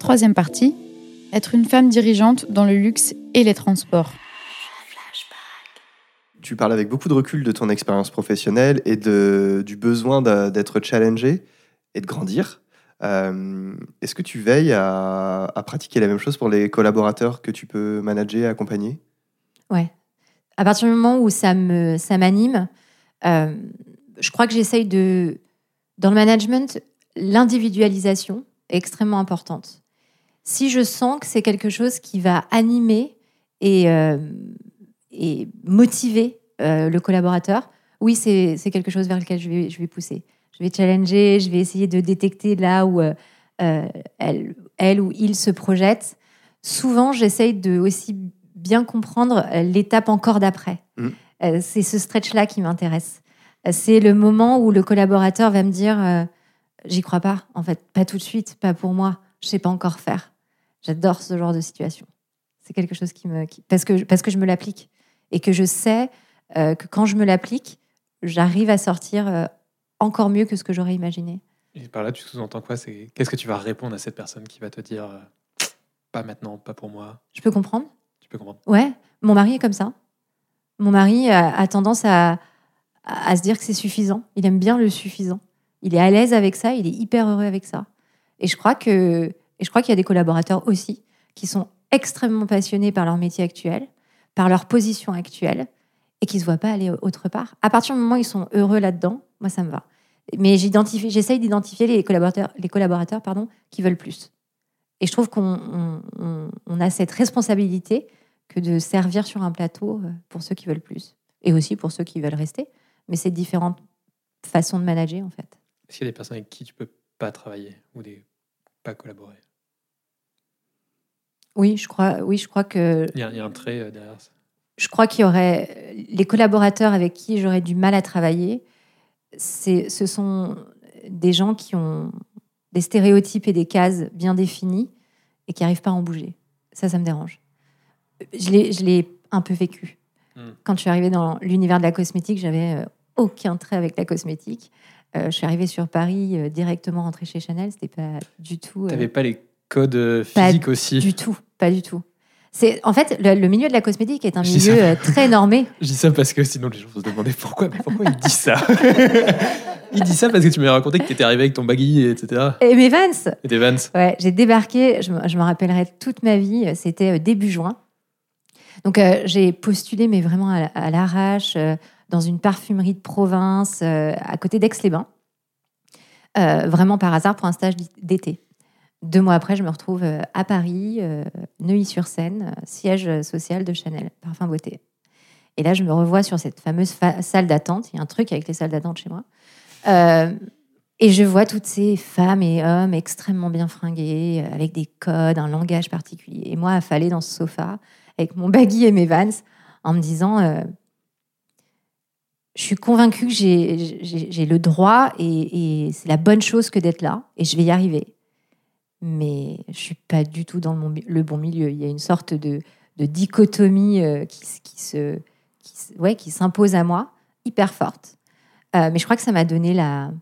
Troisième partie, être une femme dirigeante dans le luxe et les transports. Tu parles avec beaucoup de recul de ton expérience professionnelle et de, du besoin d'être challengé et de grandir. Euh, est-ce que tu veilles à, pratiquer la même chose pour les collaborateurs que tu peux manager, accompagner? Ouais. À partir du moment où ça me ça m'anime, euh, je crois que j'essaye de dans le management l'individualisation est extrêmement importante. Si je sens que c'est quelque chose qui va animer et, euh, et motiver euh, le collaborateur, oui, c'est quelque chose vers lequel je vais, je vais pousser. Je vais challenger, je vais essayer de détecter là où euh, elle, elle ou il se projette. Souvent, j'essaye de aussi bien comprendre l'étape encore d'après. Mmh. c'est ce stretch-là qui m'intéresse. C'est le moment où le collaborateur va me dire j'y crois pas, en fait, pas tout de suite, pas pour moi, je sais pas encore faire. J'adore ce genre de situation. C'est quelque chose qui me. parce, que, parce que je me l'applique. Et que je sais euh, que quand je me l'applique, j'arrive à sortir euh, encore mieux que ce que j'aurais imaginé. Et par là, tu sous-entends quoi? C'est Qu'est-ce que tu vas répondre à cette personne qui va te dire euh, pas maintenant, pas pour moi? Je peux comprendre. Tu peux comprendre. Ouais, mon mari est comme ça. Mon mari a, tendance à, à se dire que c'est suffisant. Il aime bien le suffisant. Il est à l'aise avec ça, il est hyper heureux avec ça. Et je crois que, et je crois qu'il y a des collaborateurs aussi qui sont extrêmement passionnés par leur métier actuel, par leur position actuelle, et qui ne se voient pas aller autre part. À partir du moment où ils sont heureux là-dedans, moi, ça me va. Mais j'essaye d'identifier les collaborateurs, les collaborateurs pardon, qui veulent plus. Et je trouve qu'on on, a cette responsabilité que de servir sur un plateau euh, pour ceux qui veulent plus. Et aussi pour ceux qui veulent rester. Mais c'est différentes façons de manager, en fait. Est-ce qu'il y a des personnes avec qui tu peux pas travailler ou des pas collaborer Oui, je crois, oui, je crois que. Il y, a, un trait euh, derrière ça. Je crois qu'il y aurait les collaborateurs avec qui j'aurais du mal à travailler. C'est, ce sont des gens qui ont des stéréotypes et des cases bien définies et qui n'arrivent pas à en bouger. Ça, ça me dérange. Je l'ai, je l'ai un peu vécu. Hmm. Quand je suis arrivée dans l'univers de la cosmétique, j'avais euh, aucun trait avec la cosmétique. Euh, je suis arrivée sur Paris euh, directement rentrée chez Chanel. C'était pas du tout. Tu n'avais pas les codes physiques pas aussi Du tout, pas du tout. C'est en fait le, milieu de la cosmétique est un milieu très normé. Je dis ça parce que sinon les gens vont se demander pourquoi, mais pourquoi il dit ça? Il dit ça parce que tu m'as raconté que tu étais arrivé avec ton baggy, etc. Et mes Vans. Et tes Vans. Ouais, j'ai débarqué. Je me, rappellerai toute ma vie. C'était début juin. Donc j'ai postulé, mais vraiment à, l'arrache dans une parfumerie de province euh, à côté d'Aix-les-Bains, euh, vraiment par hasard pour un stage d'été. Deux mois après, je me retrouve euh, à Paris, Neuilly-sur-Seine, siège social de Chanel, parfum beauté. Et là, je me revois sur cette fameuse salle d'attente. Il y a un truc avec les salles d'attente chez moi. et je vois toutes ces femmes et hommes extrêmement bien fringués, avec des codes, un langage particulier. Et moi, affalée dans ce sofa, avec mon baggy et mes vans, en me disant je suis convaincue que j'ai le droit et, c'est la bonne chose que d'être là et je vais y arriver. Mais je suis pas du tout dans le, bon milieu. Il y a une sorte de, dichotomie euh, qui, se, ouais, qui s'impose à moi, hyper forte. Euh, mais je crois que ça m'a donné la.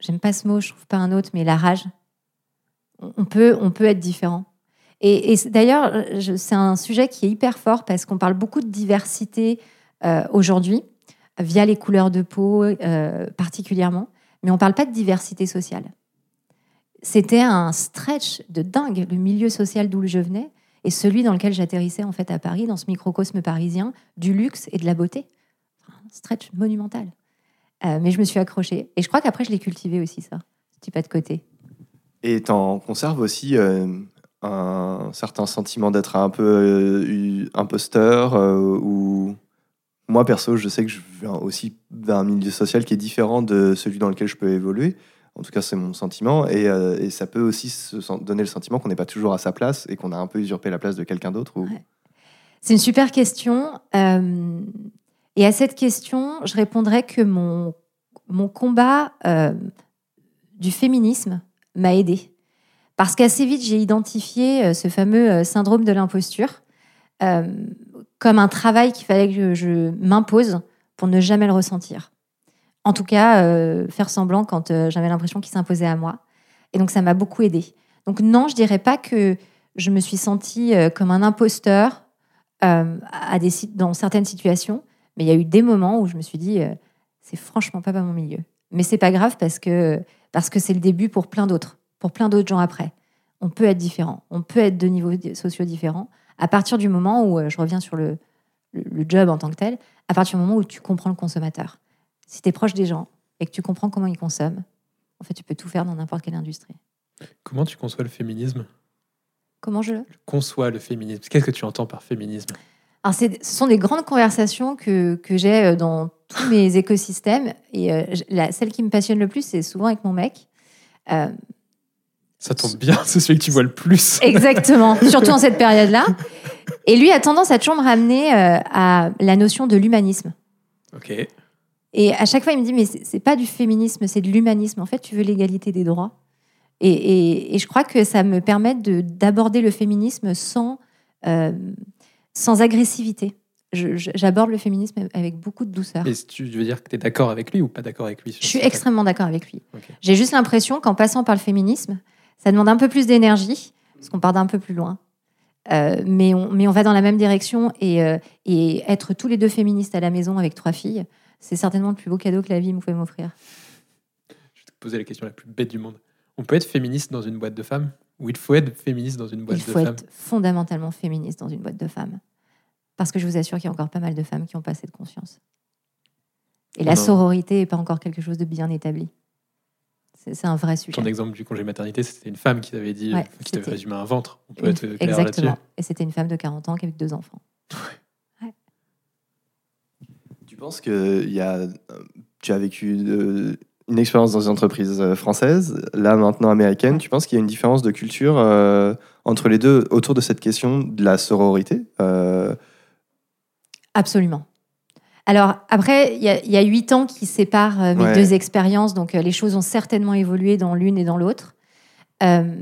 J'aime pas ce mot, je trouve pas un autre, mais la rage. On peut, on peut être différent. Et, d'ailleurs, c'est un sujet qui est hyper fort parce qu'on parle beaucoup de diversité, aujourd'hui, via les couleurs de peau euh, particulièrement, mais on ne parle pas de diversité sociale. C'était un stretch de dingue, le milieu social d'où je venais et celui dans lequel j'atterrissais en fait à Paris, dans ce microcosme parisien du luxe et de la beauté. Un stretch monumental. Euh, mais je me suis accrochée. Et je crois qu'après, je l'ai cultivé aussi, ça, petit pas de côté. Et tu en conserves aussi un certain sentiment d'être un peu imposteur ou moi, perso, je sais que je viens aussi d'un milieu social qui est différent de celui dans lequel je peux évoluer. En tout cas, c'est mon sentiment. Et, euh, ça peut aussi donner le sentiment qu'on n'est pas toujours à sa place et qu'on a un peu usurpé la place de quelqu'un d'autre. C'est une super question. Euh, et à cette question, je répondrais que mon, mon combat euh, du féminisme m'a aidé. Parce qu'assez vite, j'ai identifié ce fameux syndrome de l'imposture comme un travail qu'il fallait que je, m'impose pour ne jamais le ressentir. En tout cas, euh, faire semblant quand euh, j'avais l'impression qu'il s'imposait à moi. Et donc, ça m'a beaucoup aidé. Donc non, je dirais pas que je me suis sentie euh, comme un imposteur euh, à des, dans certaines situations, mais il y a eu des moments où je me suis dit, euh, c'est franchement pas, pas mon milieu. Mais c'est pas grave parce que parce que c'est le début pour plein d'autres, pour plein d'autres gens après. On peut être différent, on peut être de niveaux sociaux différents. À partir du moment où euh, je reviens sur le, le, le job en tant que tel, à partir du moment où tu comprends le consommateur. Si tu es proche des gens et que tu comprends comment ils consomment, en fait, tu peux tout faire dans n'importe quelle industrie. Comment tu conçois le féminisme? Comment je Conçois le féminisme. Qu'est-ce que tu entends par féminisme? Alors, ce sont des grandes conversations que, que j'ai euh, dans tous mes écosystèmes. Et euh, la, celle qui me passionne le plus, c'est souvent avec mon mec. Euh, Ça tombe bien, c'est celui que tu vois le plus. exactement, surtout en cette période-là. Et lui a tendance à toujours me ramener euh, à la notion de l'humanisme. Ok. Et à chaque fois, il me dit, mais c'est pas du féminisme, c'est de l'humanisme. En fait, tu veux l'égalité des droits. Et, et- et je crois que ça me permet de- d'aborder le féminisme sans, euh, sans agressivité. J'aborde le féminisme avec beaucoup de douceur. Et tu veux dire que tu es d'accord avec lui ou pas d'accord avec lui Je suis extrêmement d'accord avec lui. J'ai juste l'impression qu'en passant par le féminisme, ça demande un peu plus d'énergie, parce qu'on part d'un peu plus loin. Euh, mais, on, mais on va dans la même direction et, euh, et être tous les deux féministes à la maison avec trois filles, c'est certainement le plus beau cadeau que la vie me pouvait m'offrir. Je vais te poser la question la plus bête du monde. On peut être féministe dans une boîte de femmes Ou il faut être féministe dans une boîte Il de faut femmes? être fondamentalement féministe dans une boîte de femmes. Parce que je vous assure qu'il y a encore pas mal de femmes qui n'ont pas cette conscience. Et la Non. sororité n'est pas encore quelque chose de bien établi. C'est un vrai sujet. Ton exemple du congé maternité, c'était une femme qui t'avait dit, Ouais, qui t'avait résumé un ventre. On peut Une- être clair là-dessus. Exactement. Et c'était une femme de 40 ans avec deux enfants. Tu penses que il y a, euh, tu as vécu euh, une expérience dans une entreprise euh, française, là maintenant américaine. Tu penses qu'il y a une différence de culture euh, entre les deux autour de cette question de la sororité Euh, Absolument. Alors, après, il y, a- huit ans qui séparent euh, mes Ouais. deux expériences, donc euh, les choses ont certainement évolué dans l'une et dans l'autre. Euh,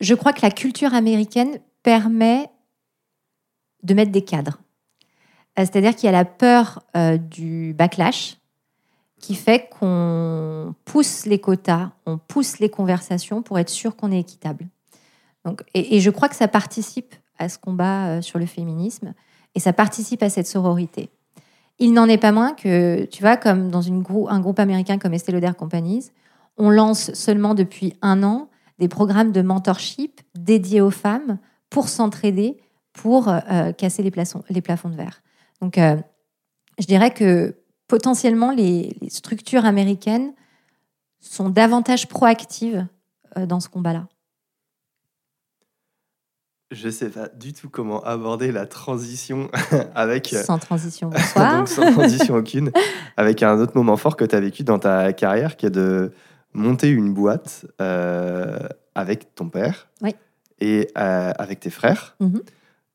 je crois que la culture américaine permet de mettre des cadres. C'est-à-dire qu'il y a la peur euh, du backlash qui fait qu'on pousse les quotas, on pousse les conversations pour être sûr qu'on est équitable. Donc, et, et je crois que ça participe à ce combat euh, sur le féminisme et ça participe à cette sororité. Il n'en est pas moins que, tu vois, comme dans un groupe américain comme Estée Lauder Companies, on lance seulement depuis un an des programmes de mentorship dédiés aux femmes pour s'entraider, pour euh, casser les, plafonds de verre. Donc, euh, je dirais que potentiellement, les, les structures américaines sont davantage proactives euh, dans ce combat-là. Je sais pas du tout comment aborder la transition avec. euh, Sans transition, bonsoir. donc sans transition aucune, avec un autre moment fort que tu as vécu dans ta carrière, qui est de monter une boîte euh, avec ton père Oui. et euh, avec tes frères. Mhm.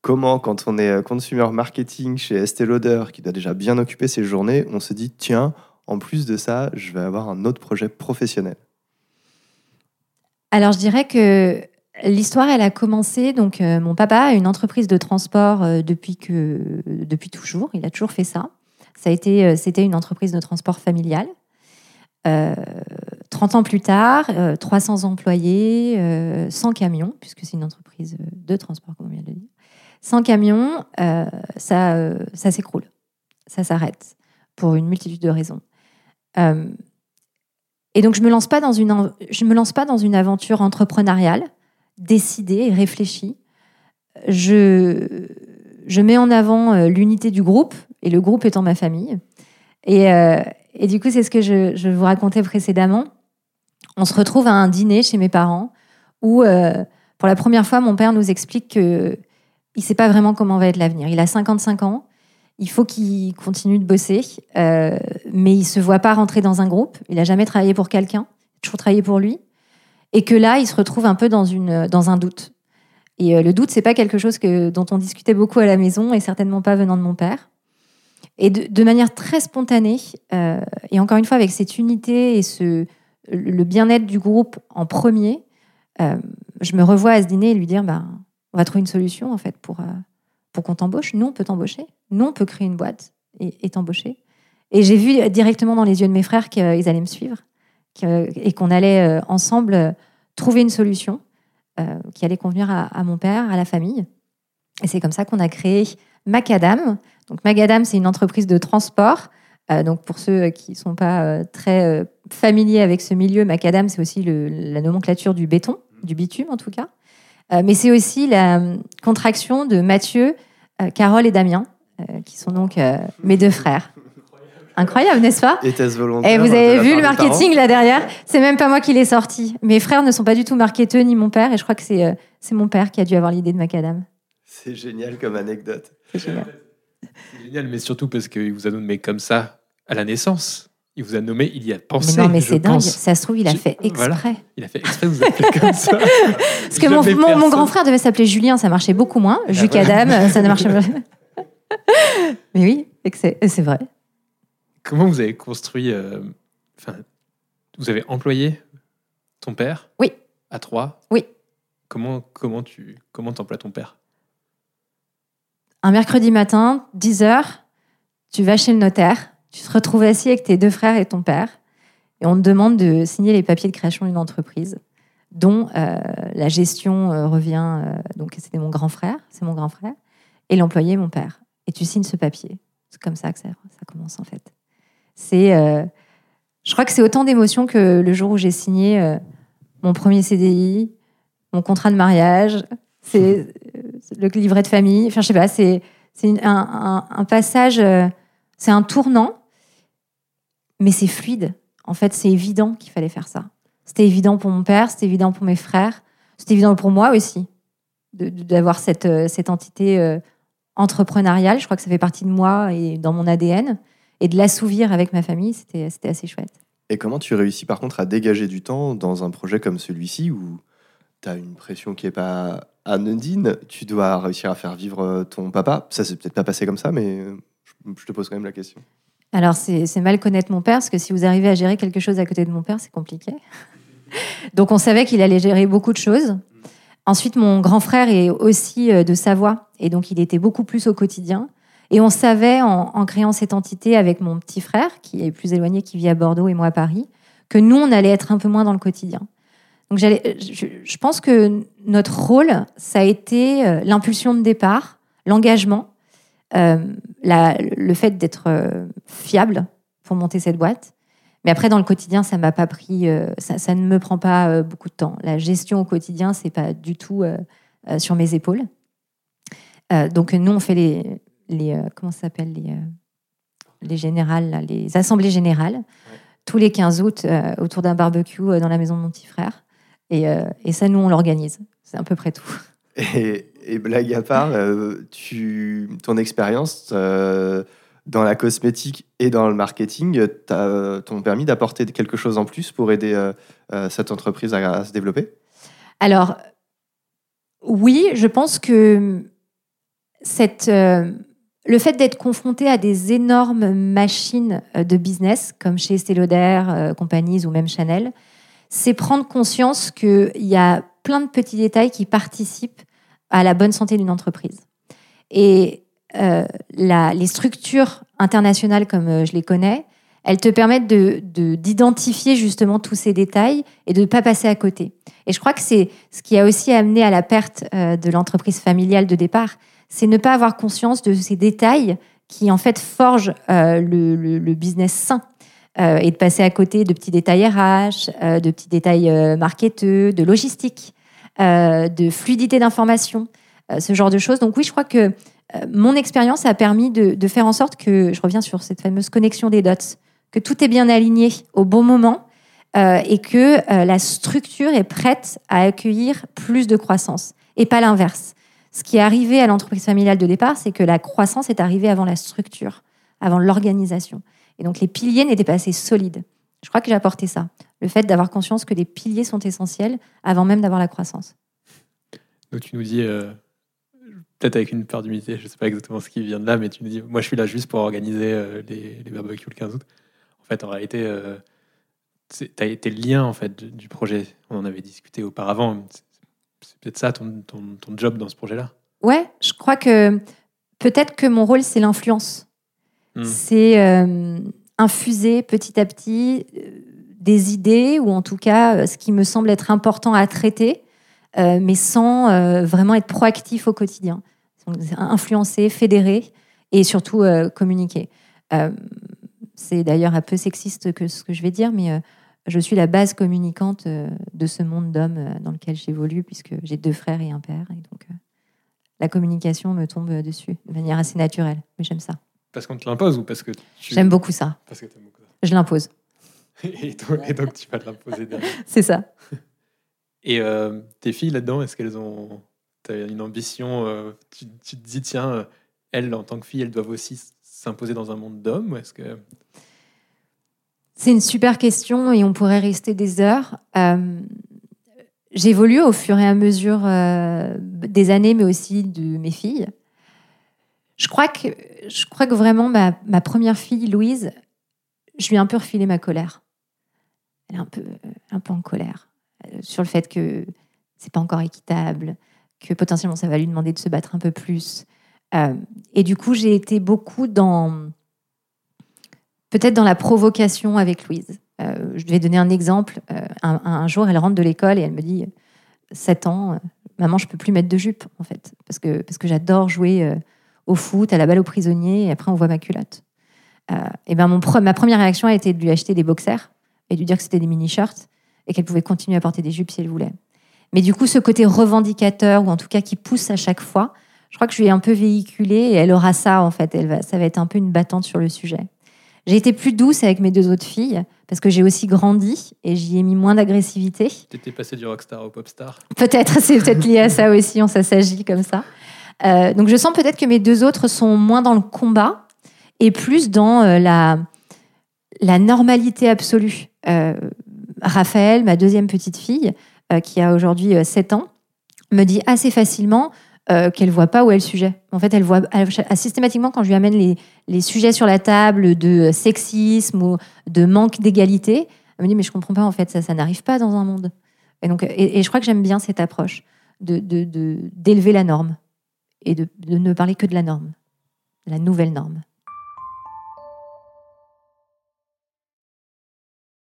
Comment, quand on est consumer marketing chez Estée Lauder, qui doit déjà bien occuper ses journées, on se dit tiens, en plus de ça, je vais avoir un autre projet professionnel? Alors, je dirais que l'histoire, elle a commencé. Donc, euh, mon papa a une entreprise de transport euh, depuis, que, depuis toujours. Il a toujours fait ça. ça a été, euh, c'était une entreprise de transport familial. Euh, 30 ans plus tard, euh, 300 employés, euh, 100 camions, puisque c'est une entreprise de transport, comme on vient de dire. 100 camions, ça, ça s'écroule. Ça s'arrête pour une multitude de raisons. Et donc, je me me lance pas dans une aventure entrepreneuriale décidée et réfléchie. Je, je mets en avant euh, l'unité du groupe et le groupe étant ma famille. Et, euh, et du coup, c'est ce que je, je vous racontais précédemment. On se retrouve à un dîner chez mes parents où, euh, pour la première fois, mon père nous explique que il sait pas vraiment comment va être l'avenir. Il a 55 ans. Il faut qu'il continue de bosser, mais il se voit pas rentrer dans un groupe. Il a jamais travaillé pour quelqu'un, toujours travaillé pour lui, et que là, il se retrouve un peu dans dans un doute. Et euh, le doute, c'est pas quelque chose que dont on discutait beaucoup à la maison, et certainement pas venant de mon père. Et de, manière très spontanée, euh, et encore une fois avec cette unité et ce le bien-être du groupe en premier, euh, je me revois à ce dîner et lui dire, ben, on va trouver une solution en fait pour euh, qu'on t'embauche. Nous, on peut t'embaucher. Nous, on peut créer une boîte et, t'embaucher. Et j'ai vu directement dans les yeux de mes frères qu'ils allaient me suivre et qu'on allait euh, ensemble euh, trouver une solution euh, qui allait convenir à, mon père, à la famille. Et c'est comme ça qu'on a créé Macadam. Donc Macadam, c'est une entreprise de transport. Donc pour ceux qui ne sont pas très familiers avec ce milieu, Macadam, c'est aussi la nomenclature du béton, du bitume en tout cas. Mais c'est aussi la contraction de Mathieu, Carole et Damien, qui sont donc mes deux frères. Incroyable, n'est-ce pas Était-ce volontaire et vous de avez la vu le marketing là derrière C'est même pas moi qui l'ai sorti. Mes frères ne sont pas du tout marketeurs ni mon père, et je crois que c'est euh, c'est mon père qui a dû avoir l'idée de Macadam. C'est génial comme anecdote. C'est génial. Génial, mais surtout parce qu'il vous a nommé comme ça à la naissance. Il vous a nommé, il y a pensé. mais non, mais c'est dingue. Ça se trouve, il a Je- fait exprès. voilà. Il a fait exprès de vous appeler comme ça. Parce que mon, mon- mon grand frère devait s'appeler Julien, ça marchait beaucoup moins. Jucadam, euh, ça ne marchait pas. mais oui, et que c'est c'est vrai. Comment vous avez construit. euh, Enfin, vous avez employé ton père Oui. À trois Oui. Comment comment tu comment t'emploies ton père? Un mercredi matin, 10h, tu vas chez le notaire, tu te retrouves assis avec tes deux frères et ton père, et on te demande de signer les papiers de création d'une entreprise, dont euh, la gestion euh, revient. euh, donc, c'était mon grand frère, c'est mon grand frère, et l'employé, mon père. Et tu signes ce papier. C'est comme ça que ça, ça commence, en fait. C'est. euh, je crois que c'est autant d'émotions que le jour où j'ai signé euh, mon premier CDI, mon contrat de mariage, c'est euh, le livret de famille. Enfin, je sais pas, c'est un, un- passage, c'est un tournant, mais c'est fluide. En fait, c'est évident qu'il fallait faire ça. C'était évident pour mon père, c'était évident pour mes frères, c'était évident pour moi aussi d'avoir cette, cette entité entrepreneuriale. Je crois que ça fait partie de moi et dans mon ADN. Et de l'assouvir avec ma famille, c'était assez chouette. Et comment tu réussis par contre à dégager du temps dans un projet comme celui-ci où tu as une pression qui est pas anodine, tu dois réussir à faire vivre euh, ton papa? Ça s'est peut-être pas passé comme ça, mais euh, je te pose quand même la question. Alors, c'est c'est mal connaître mon père, parce que si vous arrivez à gérer quelque chose à côté de mon père, c'est compliqué. Donc, on savait qu'il allait gérer beaucoup de choses. Ensuite, mon grand frère est aussi euh, de Savoie, et donc il était beaucoup plus au quotidien. Et on savait, en, créant cette entité avec mon petit frère, qui est plus éloigné, qui vit à Bordeaux et moi à Paris, que nous, on allait être un peu moins dans le quotidien. Donc, j'allais- je, je pense que notre rôle, ça a été euh, l'impulsion de départ, l'engagement, euh, le fait d'être euh, fiable pour monter cette boîte. Mais après, dans le quotidien, ça m'a pas pris, euh, ça, ne me prend pas euh, beaucoup de temps. La gestion au quotidien, c'est pas du tout euh, euh, sur mes épaules. Euh, donc nous, on fait les, les euh, comment ça s'appelle les, euh, les générales, les assemblées générales, tous les 15 août euh, autour d'un barbecue dans la maison de mon petit frère. Et, et ça, nous, on l'organise. C'est à peu près tout. Et, et blague à part, tu, ton expérience dans la cosmétique et dans le marketing t'ont permis d'apporter quelque chose en plus pour aider cette entreprise à, à se développer? Alors, oui, je pense que cette, euh, le fait d'être confronté à des énormes machines euh, de business, comme chez Estée Lauder, euh, Companies ou même Chanel, c'est prendre conscience qu'il y a plein de petits détails qui participent à la bonne santé d'une entreprise. Et euh, les structures internationales, comme je les connais, elles te permettent de- de- d'identifier justement tous ces détails et de ne pas passer à côté. Et je crois que c'est ce qui a aussi amené à la perte de l'entreprise familiale de départ, c'est ne pas avoir conscience de ces détails qui en fait forgent euh, le, business sain. Euh, et de passer à côté de petits détails RH, euh, de petits détails marketeux, de logistique, de fluidité d'information, ce genre de choses. Donc oui, je crois que mon expérience a permis de, faire en sorte que, je reviens sur cette fameuse connexion des dots, que tout est bien aligné au bon moment et que la structure est prête à accueillir plus de croissance et pas l'inverse. Ce qui est arrivé à l'entreprise familiale de départ, c'est que la croissance est arrivée avant la structure, avant l'organisation. Et donc les piliers n'étaient pas assez solides. Je crois que j'ai apporté ça. Le fait d'avoir conscience que les piliers sont essentiels avant même d'avoir la croissance. Donc tu nous dis, euh, peut-être avec une peur d'humilité, je ne sais pas exactement ce qui vient de là, mais tu nous dis, moi je suis là juste pour organiser euh, les, barbecues le 15 août. En fait, en réalité, euh, tu as été le lien en fait, du projet. On en avait discuté auparavant. C'est- peut-être ça ton, ton, ton job dans ce projet-là. Ouais, je crois que peut-être que mon rôle, c'est l'influence. Hmm. C'est euh, infuser petit à petit euh, des idées ou en tout cas euh, ce qui me semble être important à traiter, euh, mais sans euh, vraiment être proactif au quotidien. Donc, influencer, fédérer et surtout communiquer. C'est d'ailleurs un peu sexiste que ce que je vais dire, mais je suis la base communicante euh, de ce monde d'hommes euh, dans lequel j'évolue, puisque j'ai deux frères et un père. Et donc, euh, la communication me tombe dessus de manière assez naturelle. Mais j'aime ça. Parce qu'on te l'impose ou parce que tu... J'aime beaucoup ça. Parce que t'aimes beaucoup ça. Je l'impose. Et donc, et donc, tu vas te l'imposer derrière. C'est ça. Et euh, tes filles là-dedans, est-ce qu'elles ont une ambition euh, tu, tu te dis, tiens, elles, en tant que filles, elles doivent aussi s'imposer dans un monde d'hommes ou est-ce que... C'est une super question et on pourrait rester des heures. Euh, J'évolue au fur et à mesure euh, des années, mais aussi de mes filles. Je crois que, je crois que vraiment, ma, première fille, Louise, je lui ai un peu refilé ma colère. Elle est un peu, un peu en colère euh, sur le fait que c'est pas encore équitable, que potentiellement ça va lui demander de se battre un peu plus. Et du coup, j'ai été beaucoup dans peut-être dans la provocation avec Louise. Euh, je vais donner un exemple. Euh, un, jour, elle rentre de l'école et elle me dit 7 ans, euh, maman, je peux plus mettre de jupe, en fait, parce que, parce que j'adore jouer au foot, à la balle aux prisonniers, et après, on voit ma culotte. Et ben, ma première réaction a été de lui acheter des boxers et de lui dire que c'était des mini-shirts et qu'elle pouvait continuer à porter des jupes si elle voulait. Mais du coup, ce côté revendicateur, ou en tout cas qui pousse à chaque fois, je crois que je lui ai un peu véhiculé et elle aura ça, en fait. Elle va, ça va être un peu une battante sur le sujet. J'ai été plus douce avec mes deux autres filles parce que j'ai aussi grandi et j'y ai mis moins d'agressivité. T'étais passé du rockstar au popstar Peut-être, c'est peut-être lié à ça aussi, on s'agit comme ça. Euh, donc je sens peut-être que mes deux autres sont moins dans le combat et plus dans euh, la, la normalité absolue. Euh, Raphaël, ma deuxième petite fille, qui a aujourd'hui euh, 7 ans, me dit assez facilement euh, qu'elle voit pas où est le sujet. En fait, elle voit systématiquement quand je lui amène les, les sujets sur la table de sexisme ou de manque d'égalité, elle me dit mais je comprends pas en fait ça, ça n'arrive pas dans un monde. Et donc et, je crois que j'aime bien cette approche de- d'élever la norme et de, de ne parler que de la norme, de la nouvelle norme.